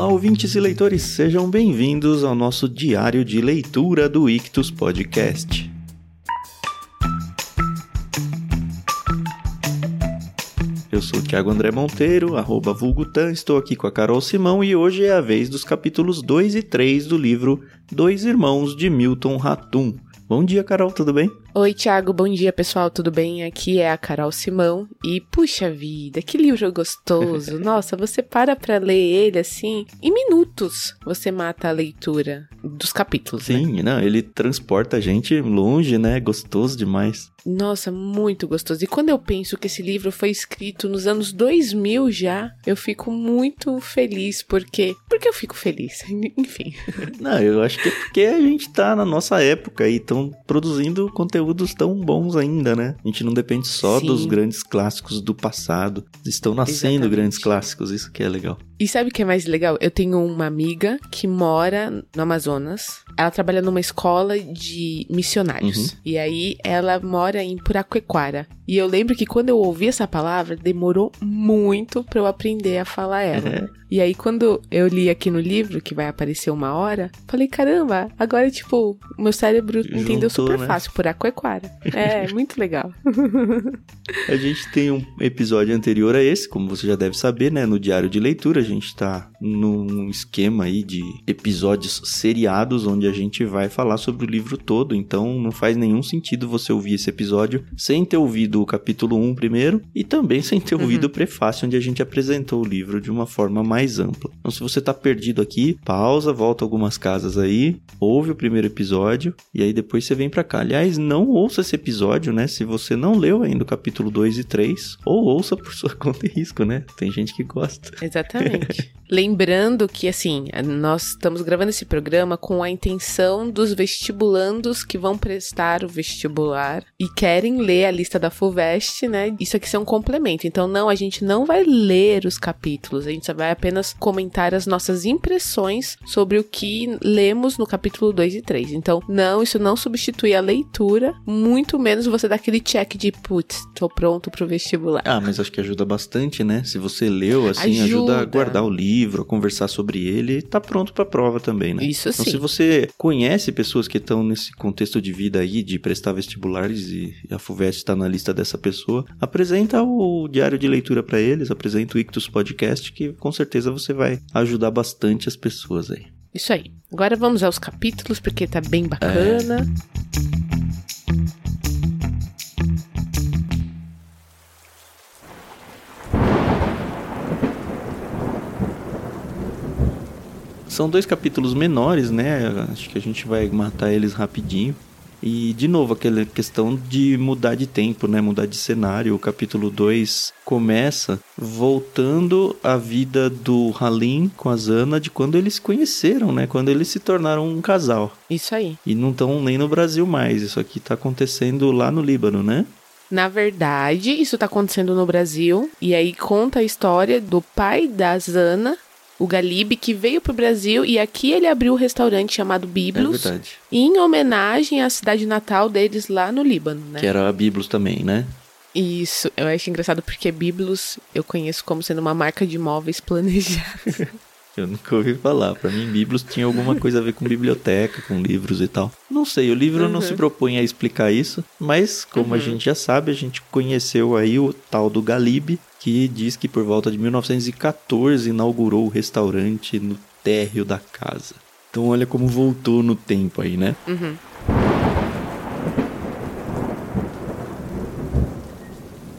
Olá, ouvintes e leitores, sejam bem-vindos ao nosso diário de leitura do Ictus Podcast. Eu sou o Thiago André Monteiro, arroba Vulgutan, estou aqui com a Carol Simão e hoje é a vez dos capítulos 2 e 3 do livro Dois Irmãos de Milton Ratum. Bom dia, Carol, tudo bem? Oi, Thiago, bom dia, pessoal, tudo bem? Aqui é a Carol Simão e puxa vida, que livro gostoso. Nossa, você para pra ler ele assim, em minutos você mata a leitura dos capítulos. Né? Sim, né? não, ele transporta a gente longe, né? Gostoso demais. Nossa, muito gostoso. E quando eu penso que esse livro foi escrito nos anos 2000 já, eu fico muito feliz, porque. Porque eu fico feliz, enfim. Não, eu acho que é porque a gente tá na nossa época e estão produzindo conteúdos tão bons ainda, né? A gente não depende só Sim. dos grandes clássicos do passado. Estão nascendo Exatamente. grandes clássicos, isso que é legal. E sabe o que é mais legal? Eu tenho uma amiga que mora no Amazonas. Ela trabalha numa escola de missionários. Uhum. E aí ela mora em Puraquequara. E eu lembro que quando eu ouvi essa palavra, demorou muito para eu aprender a falar ela. Uhum. E aí, quando eu li aqui no livro, que vai aparecer uma hora, falei, caramba, agora, tipo, meu cérebro Juntou, entendeu super né? fácil por Aquequara. É, muito legal. a gente tem um episódio anterior a esse, como você já deve saber, né? No diário de leitura, a gente tá num esquema aí de episódios seriados, onde a gente vai falar sobre o livro todo. Então, não faz nenhum sentido você ouvir esse episódio sem ter ouvido o capítulo 1 primeiro e também sem ter ouvido uhum. o prefácio, onde a gente apresentou o livro de uma forma mais mais ampla. Então, se você está perdido aqui, pausa, volta algumas casas aí, ouve o primeiro episódio e aí depois você vem para cá. Aliás, não ouça esse episódio, né? Se você não leu ainda o capítulo 2 e 3, ou ouça por sua conta e risco, né? Tem gente que gosta. Exatamente. Lembrando que, assim, nós estamos gravando esse programa com a intenção dos vestibulandos que vão prestar o vestibular e querem ler a lista da FUVEST, né? Isso aqui é um complemento. Então, não, a gente não vai ler os capítulos, a gente só vai apenas comentar as nossas impressões sobre o que lemos no capítulo 2 e 3. Então, não, isso não substitui a leitura, muito menos você dar aquele check de, putz, tô pronto pro vestibular. Ah, mas acho que ajuda bastante, né? Se você leu, assim, ajuda, ajuda guardar o livro conversar sobre ele, tá pronto para prova também, né? Isso então, sim. se você conhece pessoas que estão nesse contexto de vida aí, de prestar vestibulares e a FUVEST está na lista dessa pessoa, apresenta o diário de leitura para eles, apresenta o Ictus Podcast, que com certeza você vai ajudar bastante as pessoas aí. Isso aí. Agora vamos aos capítulos, porque tá bem bacana. É. São dois capítulos menores, né? Acho que a gente vai matar eles rapidinho. E, de novo, aquela questão de mudar de tempo, né? Mudar de cenário. O capítulo 2 começa voltando a vida do Halim com a Zana de quando eles se conheceram, né? Quando eles se tornaram um casal. Isso aí. E não estão nem no Brasil mais. Isso aqui tá acontecendo lá no Líbano, né? Na verdade, isso tá acontecendo no Brasil. E aí conta a história do pai da Zana o Galib, que veio pro Brasil e aqui ele abriu um restaurante chamado Biblos. É verdade. Em homenagem à cidade natal deles lá no Líbano, né? Que era a Biblos também, né? Isso, eu acho engraçado porque Biblos eu conheço como sendo uma marca de móveis planejada. Eu nunca ouvi falar. Para mim, Biblos tinha alguma coisa a ver com biblioteca, com livros e tal. Não sei, o livro uhum. não se propõe a explicar isso, mas como uhum. a gente já sabe, a gente conheceu aí o tal do Galib, que diz que por volta de 1914 inaugurou o restaurante no térreo da casa. Então olha como voltou no tempo aí, né? Uhum.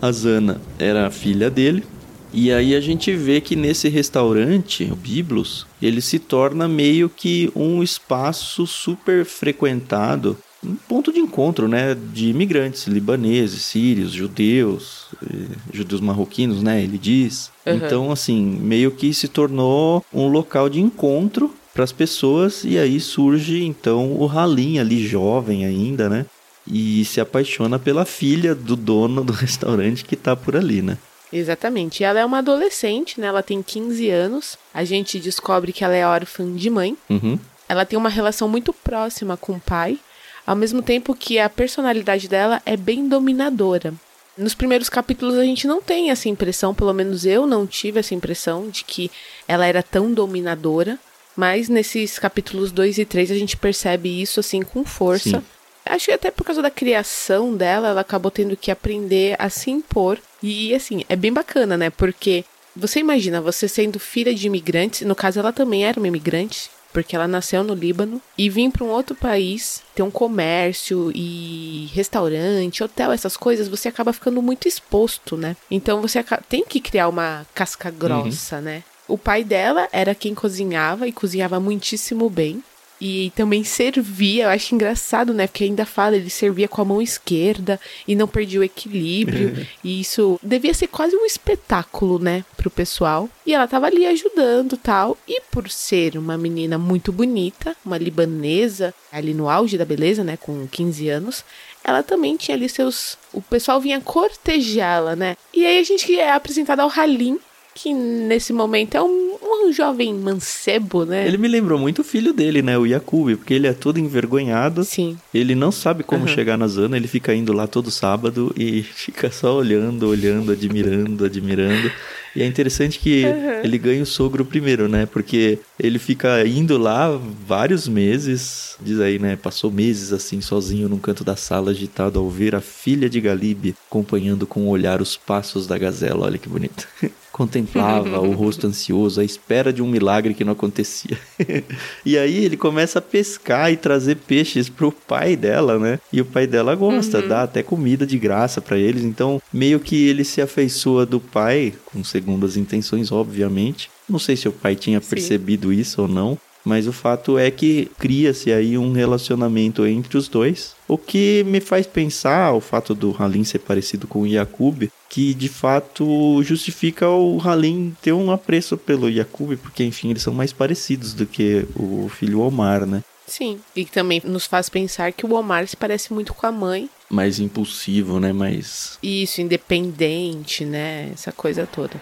A Zana era a filha dele, e aí a gente vê que nesse restaurante, o Biblos, ele se torna meio que um espaço super frequentado, um ponto de encontro, né, de imigrantes libaneses, sírios, judeus, eh, judeus marroquinos, né, ele diz. Uhum. Então, assim, meio que se tornou um local de encontro para as pessoas e aí surge então o Halim ali jovem ainda, né? E se apaixona pela filha do dono do restaurante que tá por ali, né? Exatamente. Ela é uma adolescente, né? Ela tem 15 anos. A gente descobre que ela é órfã de mãe. Uhum. Ela tem uma relação muito próxima com o pai, ao mesmo tempo que a personalidade dela é bem dominadora. Nos primeiros capítulos a gente não tem essa impressão, pelo menos eu não tive essa impressão de que ela era tão dominadora, mas nesses capítulos 2 e 3 a gente percebe isso assim com força. Sim. Acho que até por causa da criação dela, ela acabou tendo que aprender a se impor. E assim, é bem bacana, né? Porque você imagina você sendo filha de imigrantes, no caso ela também era uma imigrante, porque ela nasceu no Líbano e vir para um outro país, ter um comércio e restaurante, hotel, essas coisas, você acaba ficando muito exposto, né? Então você tem que criar uma casca grossa, uhum. né? O pai dela era quem cozinhava e cozinhava muitíssimo bem e também servia, eu acho engraçado, né? Porque ainda fala, ele servia com a mão esquerda e não perdia o equilíbrio. e isso devia ser quase um espetáculo, né, pro pessoal. E ela tava ali ajudando tal. E por ser uma menina muito bonita, uma libanesa, ali no auge da beleza, né, com 15 anos, ela também tinha ali seus. O pessoal vinha cortejá-la, né? E aí a gente é apresentado ao Halim, que nesse momento é um, um jovem mancebo, né? Ele me lembrou muito o filho dele, né? O Yakub, porque ele é todo envergonhado. Sim. Ele não sabe como uhum. chegar na zona, ele fica indo lá todo sábado e fica só olhando, olhando, admirando, admirando. E é interessante que uhum. ele ganha o sogro primeiro, né? Porque ele fica indo lá vários meses, diz aí, né? Passou meses assim, sozinho num canto da sala, agitado ao ver a filha de Galibe acompanhando com o olhar os passos da gazela. Olha que bonito. Contemplava o rosto ansioso, à espera de um milagre que não acontecia. e aí ele começa a pescar e trazer peixes pro pai dela, né? E o pai dela gosta, uhum. dá até comida de graça para eles. Então, meio que ele se afeiçoa do pai, com segundo as intenções, obviamente. Não sei se o pai tinha percebido Sim. isso ou não, mas o fato é que cria-se aí um relacionamento entre os dois, o que me faz pensar o fato do Halim ser parecido com o Yakub, que de fato justifica o Halim ter um apreço pelo Yakub, porque enfim, eles são mais parecidos do que o filho Omar, né? Sim, e também nos faz pensar que o Omar se parece muito com a mãe. Mais impulsivo, né? Mais. Isso, independente, né? Essa coisa toda.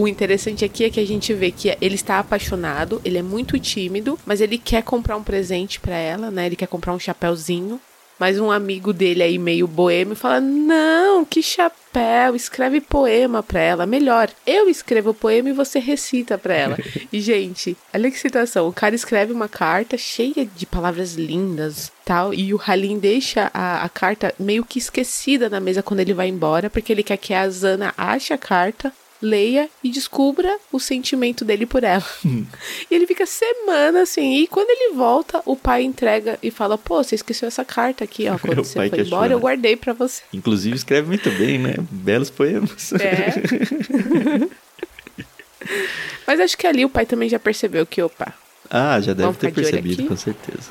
O interessante aqui é que a gente vê que ele está apaixonado, ele é muito tímido, mas ele quer comprar um presente para ela, né? Ele quer comprar um chapéuzinho. Mas um amigo dele aí, meio boêmio, fala: Não, que chapéu, escreve poema pra ela. Melhor, eu escrevo o poema e você recita pra ela. e, gente, olha que situação: o cara escreve uma carta cheia de palavras lindas tal, e o Halim deixa a, a carta meio que esquecida na mesa quando ele vai embora, porque ele quer que a Zana ache a carta leia e descubra o sentimento dele por ela. Hum. e ele fica semana assim, e quando ele volta, o pai entrega e fala: Pô, você esqueceu essa carta aqui, ó. Quando você foi embora, eu guardei para você. Inclusive, escreve muito bem, né? Belos poemas. É. Mas acho que ali o pai também já percebeu que, opa. Ah, já deve ter percebido, com certeza.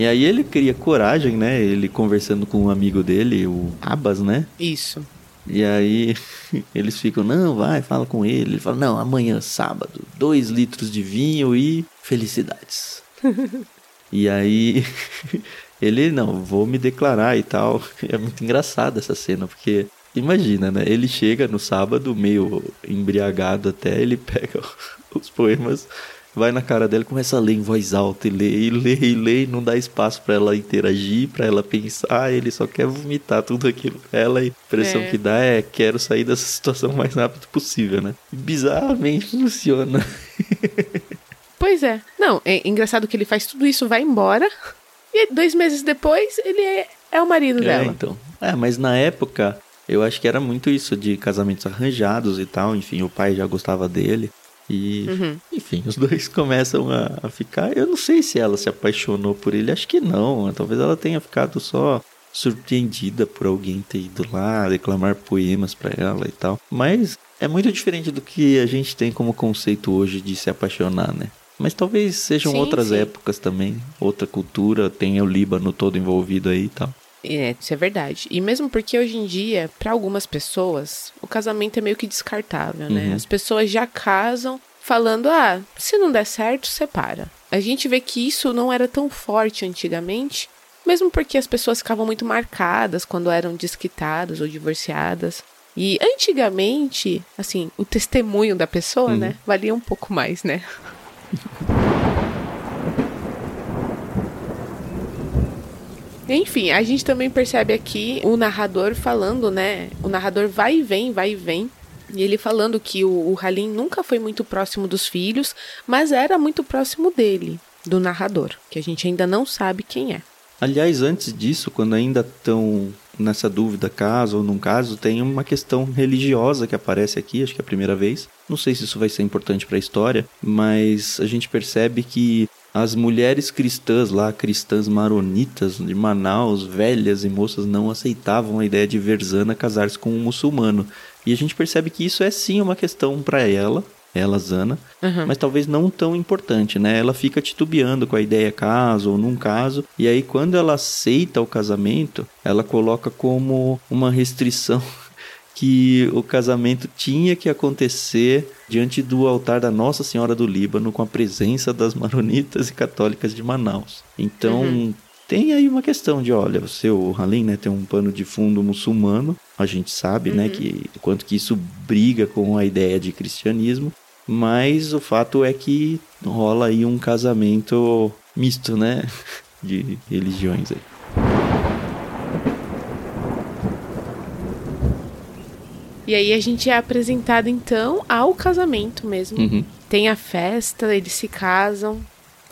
E aí ele cria coragem, né? Ele conversando com um amigo dele, o Abas, né? Isso. E aí eles ficam, não, vai, fala com ele. Ele fala, não, amanhã, sábado, dois litros de vinho e felicidades. e aí ele, não, vou me declarar e tal. É muito engraçada essa cena, porque imagina, né? Ele chega no sábado, meio embriagado até, ele pega os poemas vai na cara dela e começa a ler em voz alta e lê, e lê, e lê, e não dá espaço para ela interagir, para ela pensar, ele só quer vomitar tudo aquilo. Ela, a impressão é. que dá é, quero sair dessa situação o mais rápido possível, né? E bizarramente funciona. pois é. Não, é engraçado que ele faz tudo isso, vai embora, e dois meses depois ele é, é o marido é, dela. então. É, mas na época... Eu acho que era muito isso de casamentos arranjados e tal. Enfim, o pai já gostava dele. E, uhum. enfim, os dois começam a, a, ficar. Eu não sei se ela se apaixonou por ele, acho que não. Talvez ela tenha ficado só surpreendida por alguém ter ido lá declamar poemas para ela e tal. Mas é muito diferente do que a gente tem como conceito hoje de se apaixonar, né? Mas talvez sejam sim, outras sim. épocas também, outra cultura, tenha o Líbano todo envolvido aí e tal. É, isso é verdade. E mesmo porque hoje em dia, para algumas pessoas, o casamento é meio que descartável, né? Uhum. As pessoas já casam falando: ah, se não der certo, separa. A gente vê que isso não era tão forte antigamente, mesmo porque as pessoas ficavam muito marcadas quando eram desquitadas ou divorciadas. E antigamente, assim, o testemunho da pessoa, uhum. né, valia um pouco mais, né? Enfim, a gente também percebe aqui o narrador falando, né? O narrador vai e vem, vai e vem. E ele falando que o, o Halim nunca foi muito próximo dos filhos, mas era muito próximo dele, do narrador, que a gente ainda não sabe quem é. Aliás, antes disso, quando ainda estão nessa dúvida, caso ou não caso, tem uma questão religiosa que aparece aqui, acho que é a primeira vez. Não sei se isso vai ser importante para a história, mas a gente percebe que as mulheres cristãs lá, cristãs maronitas de Manaus, velhas e moças, não aceitavam a ideia de Verzana casar-se com um muçulmano. E a gente percebe que isso é sim uma questão para ela, ela, Zana, uhum. mas talvez não tão importante, né? Ela fica titubeando com a ideia caso ou num caso, e aí quando ela aceita o casamento, ela coloca como uma restrição que o casamento tinha que acontecer diante do altar da Nossa Senhora do Líbano com a presença das maronitas e católicas de Manaus. Então, uhum. tem aí uma questão de, olha, o seu Halim, né, tem um pano de fundo muçulmano, a gente sabe, né, uhum. né, que quanto que isso briga com a ideia de cristianismo, mas o fato é que rola aí um casamento misto, né, de religiões aí. E aí a gente é apresentado então ao casamento mesmo. Uhum. Tem a festa, eles se casam.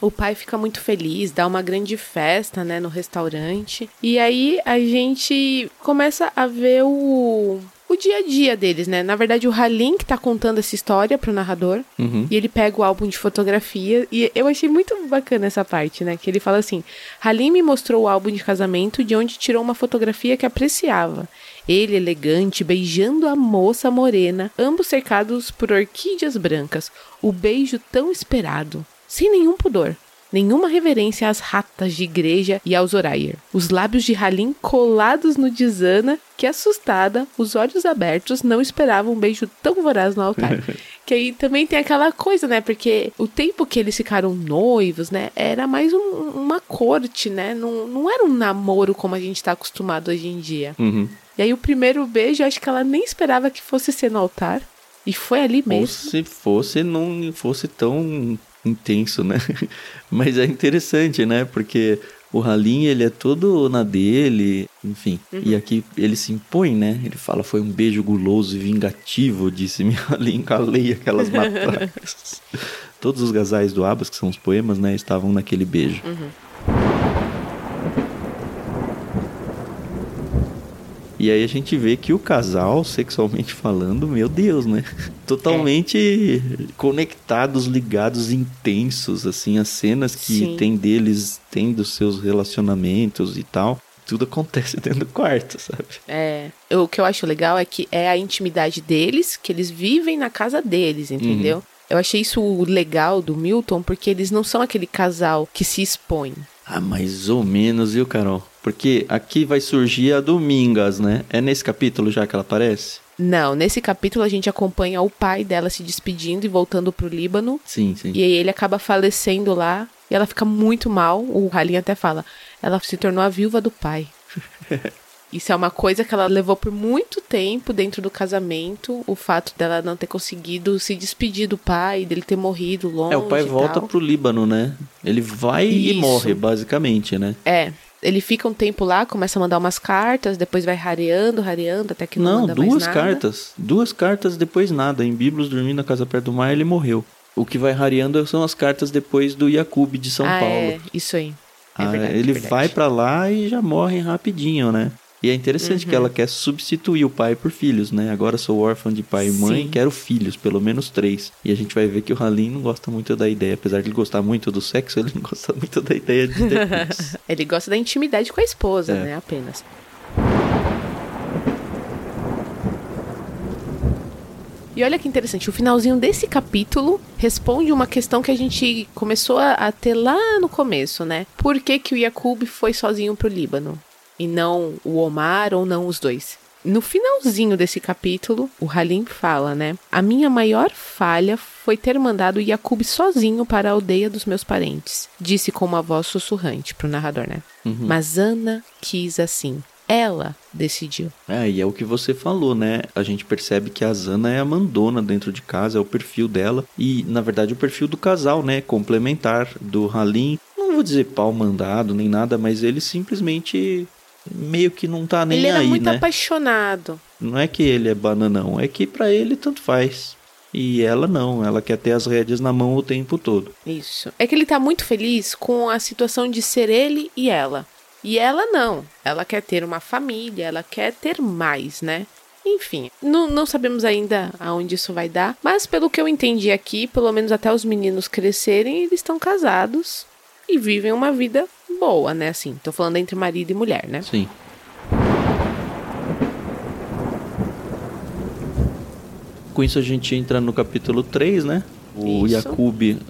O pai fica muito feliz, dá uma grande festa, né, no restaurante. E aí a gente começa a ver o o dia a dia deles, né? Na verdade, o Halim que tá contando essa história pro narrador. Uhum. E ele pega o álbum de fotografia. E eu achei muito bacana essa parte, né? Que ele fala assim: Halim me mostrou o álbum de casamento de onde tirou uma fotografia que apreciava. Ele elegante, beijando a moça morena, ambos cercados por orquídeas brancas, o beijo tão esperado, sem nenhum pudor. Nenhuma reverência às ratas de igreja e aos Orayer. Os lábios de Halim colados no de Zana, que assustada, os olhos abertos, não esperava um beijo tão voraz no altar. que aí também tem aquela coisa, né? Porque o tempo que eles ficaram noivos, né? Era mais um, uma corte, né? Não, não era um namoro como a gente tá acostumado hoje em dia. Uhum. E aí o primeiro beijo, acho que ela nem esperava que fosse ser no altar. E foi ali mesmo. Ou se fosse, não fosse tão intenso, né? Mas é interessante, né? Porque o Halim, ele é todo na dele, enfim. Uhum. E aqui ele se impõe, né? Ele fala, foi um beijo guloso e vingativo, disse-me Halim, calei aquelas matracas. Todos os gasais do Abbas, que são os poemas, né? Estavam naquele beijo. Uhum. E aí a gente vê que o casal, sexualmente falando, meu Deus, né? Totalmente é. conectados, ligados, intensos, assim, as cenas que Sim. tem deles tendo seus relacionamentos e tal. Tudo acontece dentro do quarto, sabe? É. O que eu acho legal é que é a intimidade deles, que eles vivem na casa deles, entendeu? Uhum. Eu achei isso legal do Milton, porque eles não são aquele casal que se expõe. Ah, mais ou menos, viu, Carol? Porque aqui vai surgir a Domingas, né? É nesse capítulo já que ela aparece? Não, nesse capítulo a gente acompanha o pai dela se despedindo e voltando pro Líbano. Sim, sim. E aí ele acaba falecendo lá e ela fica muito mal. O Halim até fala, ela se tornou a viúva do pai. Isso é uma coisa que ela levou por muito tempo dentro do casamento, o fato dela não ter conseguido se despedir do pai, dele ter morrido longe. É, o pai volta pro Líbano, né? Ele vai Isso. e morre, basicamente, né? É. Ele fica um tempo lá, começa a mandar umas cartas, depois vai rareando, rareando, até que não, não duas cartas. Duas cartas, depois nada. Em Biblos, dormindo na casa perto do mar, ele morreu. O que vai rareando são as cartas depois do Yakub de São ah, Paulo. É, isso aí. É ah, verdade, ele é vai para lá e já morre rapidinho, né? E é interessante uhum. que ela quer substituir o pai por filhos, né? Agora sou órfã de pai e mãe, Sim. quero filhos, pelo menos três. E a gente vai ver que o Halim não gosta muito da ideia. Apesar de ele gostar muito do sexo, ele não gosta muito da ideia de ter filhos. ele gosta da intimidade com a esposa, é. né? Apenas. E olha que interessante, o finalzinho desse capítulo responde uma questão que a gente começou a, ter lá no começo, né? Por que, que o Yakub foi sozinho pro Líbano? E não o Omar ou não os dois. No finalzinho desse capítulo, o Halim fala, né? A minha maior falha foi ter mandado Yakub sozinho para a aldeia dos meus parentes, disse com uma voz sussurrante pro narrador, né? Uhum. Mas Ana quis assim. ela decidiu. É, e é o que você falou, né? A gente percebe que a Zana é a mandona dentro de casa, é o perfil dela. E, na verdade, o perfil do casal, né? Complementar do Halim. Não vou dizer pau mandado nem nada, mas ele simplesmente meio que não tá nem ele era aí, muito né? apaixonado. Não é que ele é bananão, é que para ele tanto faz. E ela não, ela quer ter as rédeas na mão o tempo todo. Isso. É que ele tá muito feliz com a situação de ser ele e ela. E ela não. Ela quer ter uma família, ela quer ter mais, né? Enfim, não, não sabemos ainda aonde isso vai dar, mas pelo que eu entendi aqui, pelo menos até os meninos crescerem, eles estão casados e vivem uma vida boa, né? Assim, tô falando entre marido e mulher, né? Sim. Com isso a gente entra no capítulo 3, né? O Isso.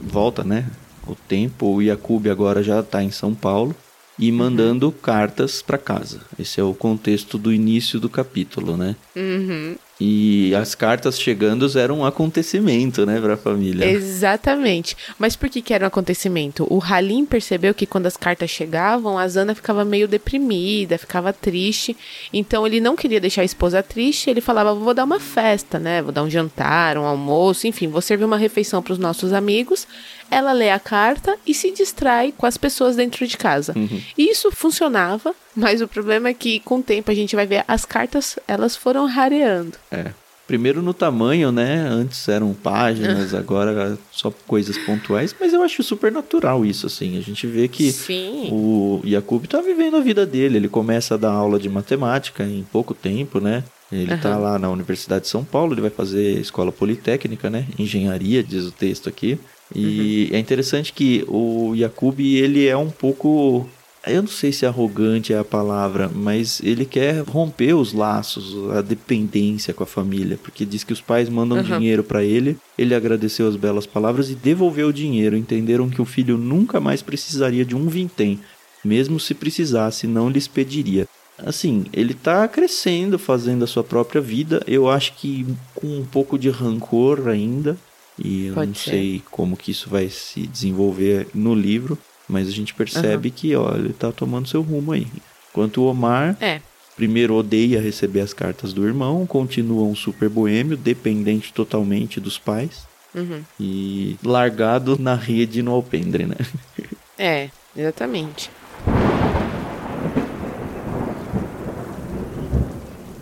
Volta, né? O tempo, o Yakub agora já tá em São Paulo e mandando cartas para casa. Esse é o contexto do início do capítulo, né? Uhum. E as cartas chegando eram um acontecimento, né, pra família. Exatamente. Mas por que, que era um acontecimento? O Halim percebeu que quando as cartas chegavam, a Zana ficava meio deprimida, ficava triste. Então ele não queria deixar a esposa triste. Ele falava: vou dar uma festa, né? Vou dar um jantar, um almoço, enfim, vou servir uma refeição para os nossos amigos. Ela lê a carta e se distrai com as pessoas dentro de casa. E isso funcionava, mas o problema é que com o tempo a gente vai ver as cartas, elas foram rareando. É. Primeiro no tamanho, né? Antes eram páginas, agora só coisas pontuais. Mas eu acho super natural isso, assim. A gente vê que Sim. o Yakub tá vivendo a vida dele. Ele começa a dar aula de matemática em pouco tempo, né? Ele tá Aham. lá na Universidade de São Paulo, ele vai fazer escola politécnica, né? Engenharia, diz o texto aqui. E é interessante que o Yakub, ele é um pouco eu não sei se arrogante é a palavra, mas ele quer romper os laços, a dependência com a família, porque diz que os pais mandam Uhum. dinheiro pra ele, ele agradeceu as belas palavras e devolveu o dinheiro. Entenderam que o filho nunca mais precisaria de um vintém, mesmo se precisasse, não lhes pediria. Assim, ele tá crescendo, fazendo a sua própria vida. Eu acho que com um pouco de rancor ainda. E eu Pode não ser. sei como que isso vai se desenvolver no livro. Mas a gente percebe que, ó, ele tá tomando seu rumo aí. Enquanto o Omar, É. primeiro odeia receber as cartas do irmão, continua um super boêmio, dependente totalmente dos pais. Uhum. E largado na rede no alpendre, né? É, exatamente.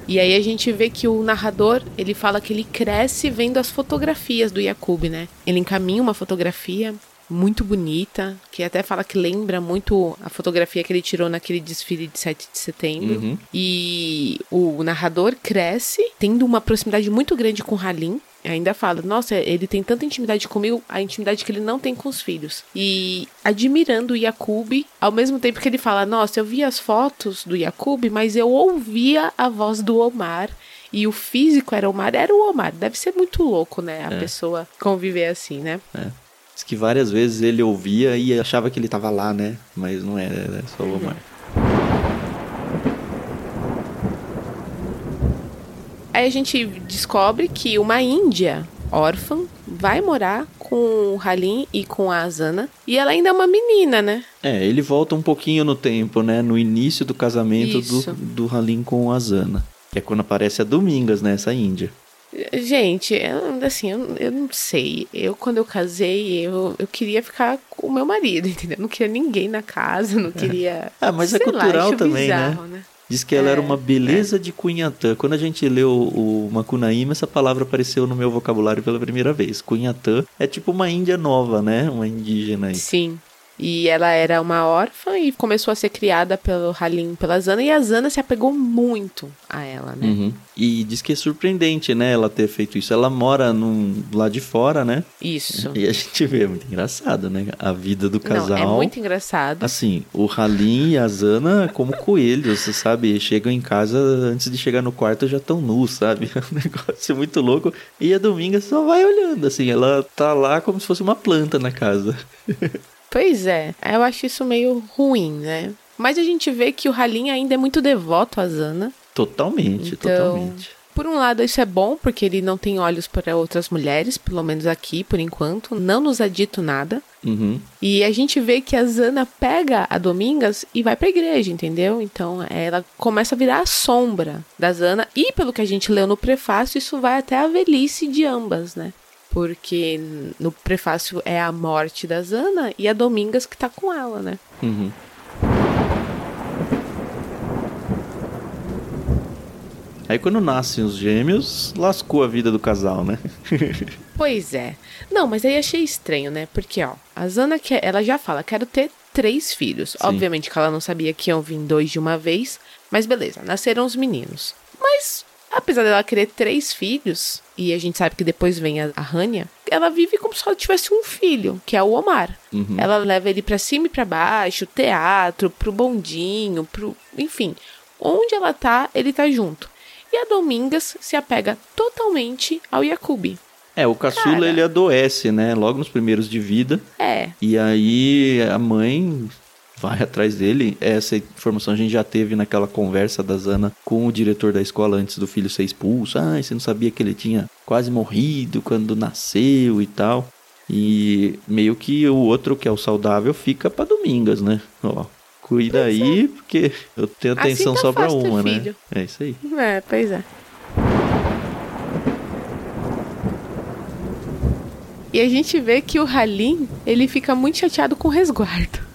E aí a gente vê que o narrador, ele fala que ele cresce vendo as fotografias do Yakub, né? Ele encaminha uma fotografia muito bonita, que até fala que lembra muito a fotografia que ele tirou naquele desfile de 7 de setembro. Uhum. E o narrador cresce, tendo uma proximidade muito grande com Halim. Ainda fala, nossa, ele tem tanta intimidade comigo, a intimidade que ele não tem com os filhos. E admirando o Yakub, ao mesmo tempo que ele fala, nossa, eu vi as fotos do Yakub, mas eu ouvia a voz do Omar. E o físico era o Omar, era o Omar. Deve ser muito louco, né? A É. pessoa conviver assim, né? Diz que várias vezes ele ouvia e achava que ele tava lá, né? Mas não era, era só o Omar. Aí a gente descobre que uma índia órfã vai morar com o Halim e com a Azana. E ela ainda é uma menina, né? É, ele volta um pouquinho no tempo, né? No início do casamento Isso. do, do Halim com a Zana. Que é quando aparece a Domingas, né? Essa índia. Gente, eu, assim, eu, eu não sei. Eu, quando eu casei, eu, eu queria ficar com o meu marido, entendeu? Eu não queria ninguém na casa, não queria. Ah, mas é sei lá, cultural acho também, bizarro, né? Diz que ela É, era uma beleza de Cunhatã. Quando a gente leu o Macunaíma, essa palavra apareceu no meu vocabulário pela primeira vez. Cunhatã é tipo uma índia nova, né? Uma indígena aí. Sim. E ela era uma órfã e começou a ser criada pelo Halim pela Zana. E a Zana se apegou muito a ela, né? Uhum. E diz que é surpreendente, né, ela ter feito isso. Ela mora num, lá de fora, né? Isso. E a gente vê, é muito engraçado, né? A vida do casal. Não, é muito engraçado. Assim, o Halim e a Zana como coelhos, você sabe? Chegam em casa, antes de chegar no quarto já estão nus, sabe? É um negócio muito louco. E a Dominga só vai olhando, assim, ela tá lá como se fosse uma planta na casa. Pois é, eu acho isso meio ruim, né? Mas a gente vê que o Halim ainda é muito devoto a Zana. Totalmente, Então, totalmente. Por um lado, isso é bom, porque ele não tem olhos para outras mulheres, pelo menos aqui, por enquanto. Não nos é dito nada. Uhum. E a gente vê que a Zana pega a Domingas e vai pra igreja, entendeu? Então ela começa a virar a sombra da Zana. E pelo que a gente leu no prefácio, isso vai até a velhice de ambas, né? Porque no prefácio é a morte da Zana e a Domingas que tá com ela, né? Uhum. Aí quando nascem os gêmeos, lascou a vida do casal, né? Pois é. Não, mas aí achei estranho, né? Porque, ó, a Zana, quer, ela já fala, quero ter três filhos. Sim. Obviamente que ela não sabia que iam vir dois de uma vez, mas beleza, nasceram os meninos. Mas, apesar dela querer três filhos, e a gente sabe que depois vem a, a Rania, ela vive como se ela tivesse um filho, que é o Omar. Uhum. Ela leva ele pra cima e pra baixo, teatro, pro bondinho, pro. Enfim, onde ela tá, ele tá junto. E a Domingas se apega totalmente ao Yakubi. É, o caçula Cara. ele adoece, né? Logo nos primeiros de vida. É, E aí a mãe vai atrás dele. Essa informação a gente já teve naquela conversa da Zana com o diretor da escola antes do filho ser expulso. Ah, você não sabia que ele tinha quase morrido quando nasceu e tal. E meio que o outro, que é o saudável, fica pra Domingas, né? Ó, cuida aí, porque eu tenho Assim atenção tá só ter uma, né? filho. É isso aí. é, pois é. E a gente vê que o Halim, ele fica muito chateado com o resguardo.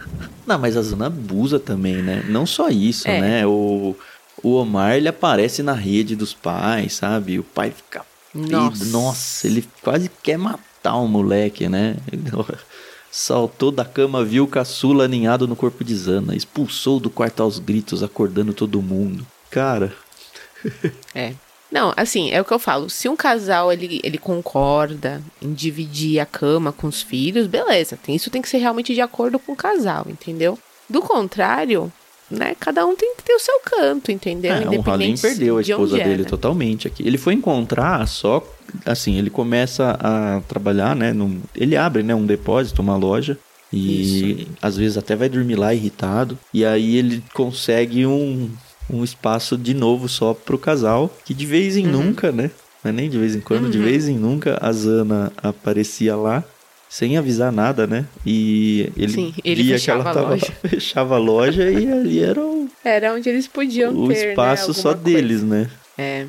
Não, mas a Zana abusa também, né? Não só isso, É. né? O, o Omar, ele aparece na rede dos pais, sabe? O pai fica... Nossa. E, nossa, ele quase quer matar o moleque, né? Ele saltou da cama, viu o caçula aninhado no corpo de Zana, expulsou do quarto aos gritos, acordando todo mundo. Cara, É. Não, assim, é o que eu falo. Se um casal ele, ele concorda em dividir a cama com os filhos, beleza. Tem, isso tem que ser realmente de acordo com o casal, entendeu? Do contrário, né? Cada um tem que ter o seu canto, entendeu? é, o Halim perdeu a de esposa é, dele né? totalmente aqui. Ele foi encontrar só, assim, ele começa a trabalhar, né? num- ele abre, né, um depósito, uma loja. E às vezes até vai dormir lá irritado. E aí ele consegue um, um espaço de novo só pro casal. Que de vez Uhum. em nunca, né? Não é nem de vez em quando, de vez em nunca a Zana aparecia lá. Sem avisar nada, né? E ele, Sim, ele via que ela a tava loja. fechava a loja e ali era o, Era onde eles podiam o ter, espaço né, só coisa. deles, né? É.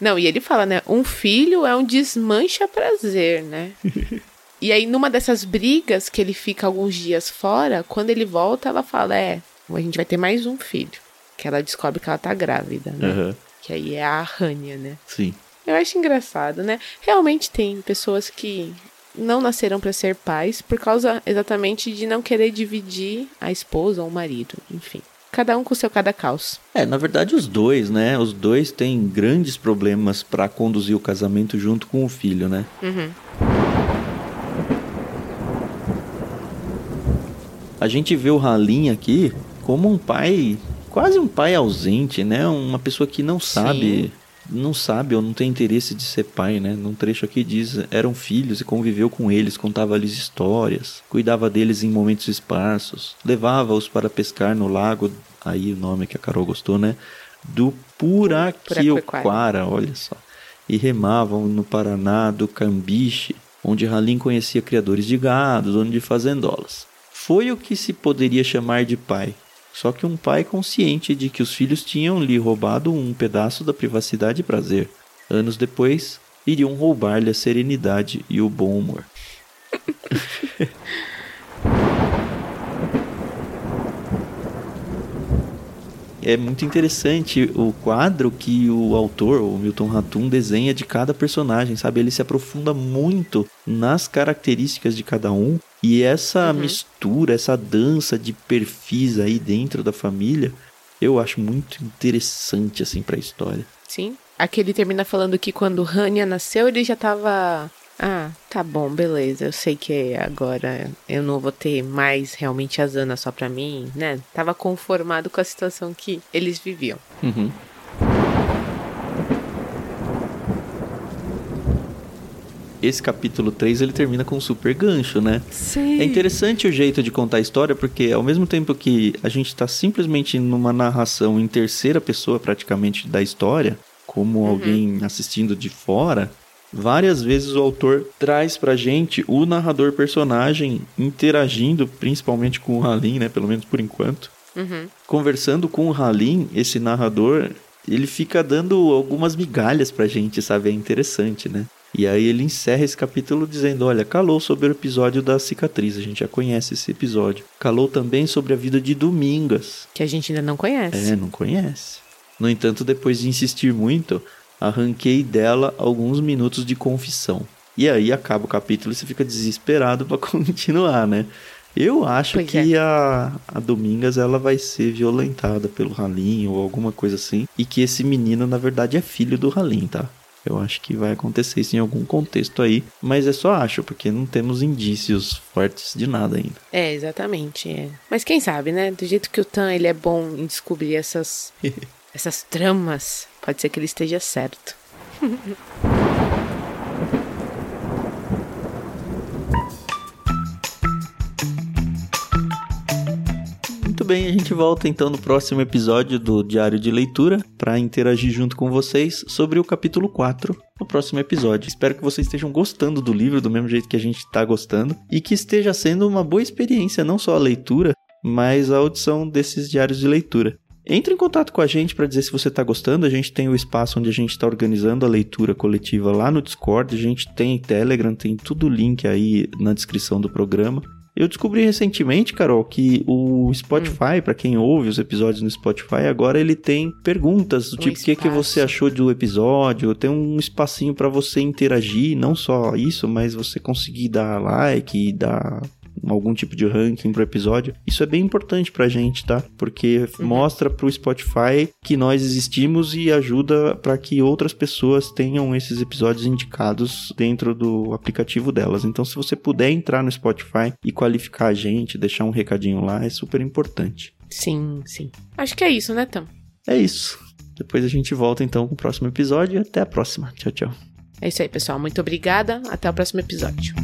Não, e ele fala, né? Um filho é um desmancha prazer, né? e aí, numa dessas brigas que ele fica alguns dias fora, quando ele volta, ela fala: É, a gente vai ter mais um filho. Que ela descobre que ela tá grávida, né? Aham, Que aí é a Rania, né? sim. Eu acho engraçado, né? Realmente tem pessoas que não nasceram pra ser pais por causa exatamente de não querer dividir a esposa ou o marido, enfim. Cada um com o seu cada caos. É, na verdade os dois, né? Os dois têm grandes problemas pra conduzir o casamento junto com o filho, né? Uhum. A gente vê o Halim aqui como um pai, quase um pai ausente, né? Uma pessoa que não sabe, não sabe ou não tem interesse de ser pai, né? Num trecho aqui diz, eram filhos e conviveu com eles, contava-lhes histórias, cuidava deles em momentos esparsos, levava-os para pescar no lago, aí o nome que a Carol gostou, né? Do Puraquequara, olha só. E remavam no Paraná do Cambiche, onde Halim conhecia criadores de gado, dono de fazendolas. Foi o que se poderia chamar de pai. Só que um pai consciente de que os filhos tinham lhe roubado um pedaço da privacidade e prazer. Anos depois, iriam roubar-lhe a serenidade e o bom humor. É muito interessante o quadro que o autor, o Milton Ratum, desenha de cada personagem, sabe? Ele se aprofunda muito nas características de cada um e essa mistura, essa dança de perfis aí dentro da família, eu acho muito interessante assim para a história. Sim. Aqui ele termina falando que quando Rania nasceu, ele já tava. Ah, tá bom, beleza. Eu sei que agora eu não vou ter mais realmente a Zana só pra mim, né? Tava conformado com a situação que eles viviam. Uhum. Esse capítulo 3 ele termina com um super gancho, né? Sim. É interessante o jeito de contar a história, porque ao mesmo tempo que a gente está simplesmente numa narração em terceira pessoa, praticamente, da história, como uhum. alguém assistindo de fora, várias vezes o autor traz pra gente o narrador personagem interagindo, principalmente com o Halim, né? Pelo menos por enquanto. Uhum. Conversando com o Halim, esse narrador, ele fica dando algumas migalhas pra gente, sabe? É interessante, né? E aí ele encerra esse capítulo dizendo: Olha, calou sobre o episódio da cicatriz, a gente já conhece esse episódio. Calou também sobre a vida de Domingas. Que a gente ainda não conhece. É, não conhece. No entanto, depois de insistir muito, arranquei dela alguns minutos de confissão. E aí acaba o capítulo e você fica desesperado para continuar, né? Eu acho pois que é. a, a Domingas ela vai ser violentada pelo Halim ou alguma coisa assim. E que esse menino, na verdade, é filho do Halim, tá? Eu acho que vai acontecer isso em algum contexto aí, mas é só acho, porque não temos indícios fortes de nada ainda. É, exatamente. É. Mas quem sabe, né? Do jeito que o Tan ele é bom em descobrir essas, essas tramas, pode ser que ele esteja certo. bem, a gente volta então no próximo episódio do Diário de Leitura para interagir junto com vocês sobre o capítulo 4 no próximo episódio. Espero que vocês estejam gostando do livro do mesmo jeito que a gente está gostando e que esteja sendo uma boa experiência, não só a leitura, mas a audição desses diários de leitura. Entre em contato com a gente para dizer se você está gostando. A gente tem o espaço onde a gente está organizando a leitura coletiva lá no Discord. A gente tem Telegram, tem tudo o link aí na descrição do programa. Eu descobri recentemente, Carol, que o Spotify, hum. para quem ouve os episódios no Spotify, agora ele tem perguntas do um tipo: o que, que você achou do episódio? Tem um espacinho para você interagir, não só isso, mas você conseguir dar like, dar algum tipo de ranking pro episódio. Isso é bem importante pra gente, tá? Porque uhum. mostra pro Spotify que nós existimos e ajuda para que outras pessoas tenham esses episódios indicados dentro do aplicativo delas. Então, se você puder entrar no Spotify e qualificar a gente, deixar um recadinho lá, é super importante. Sim, sim. Acho que é isso, né, Tam? É isso. Depois a gente volta então com o próximo episódio e até a próxima. Tchau, tchau. É isso aí, pessoal. Muito obrigada. Até o próximo episódio.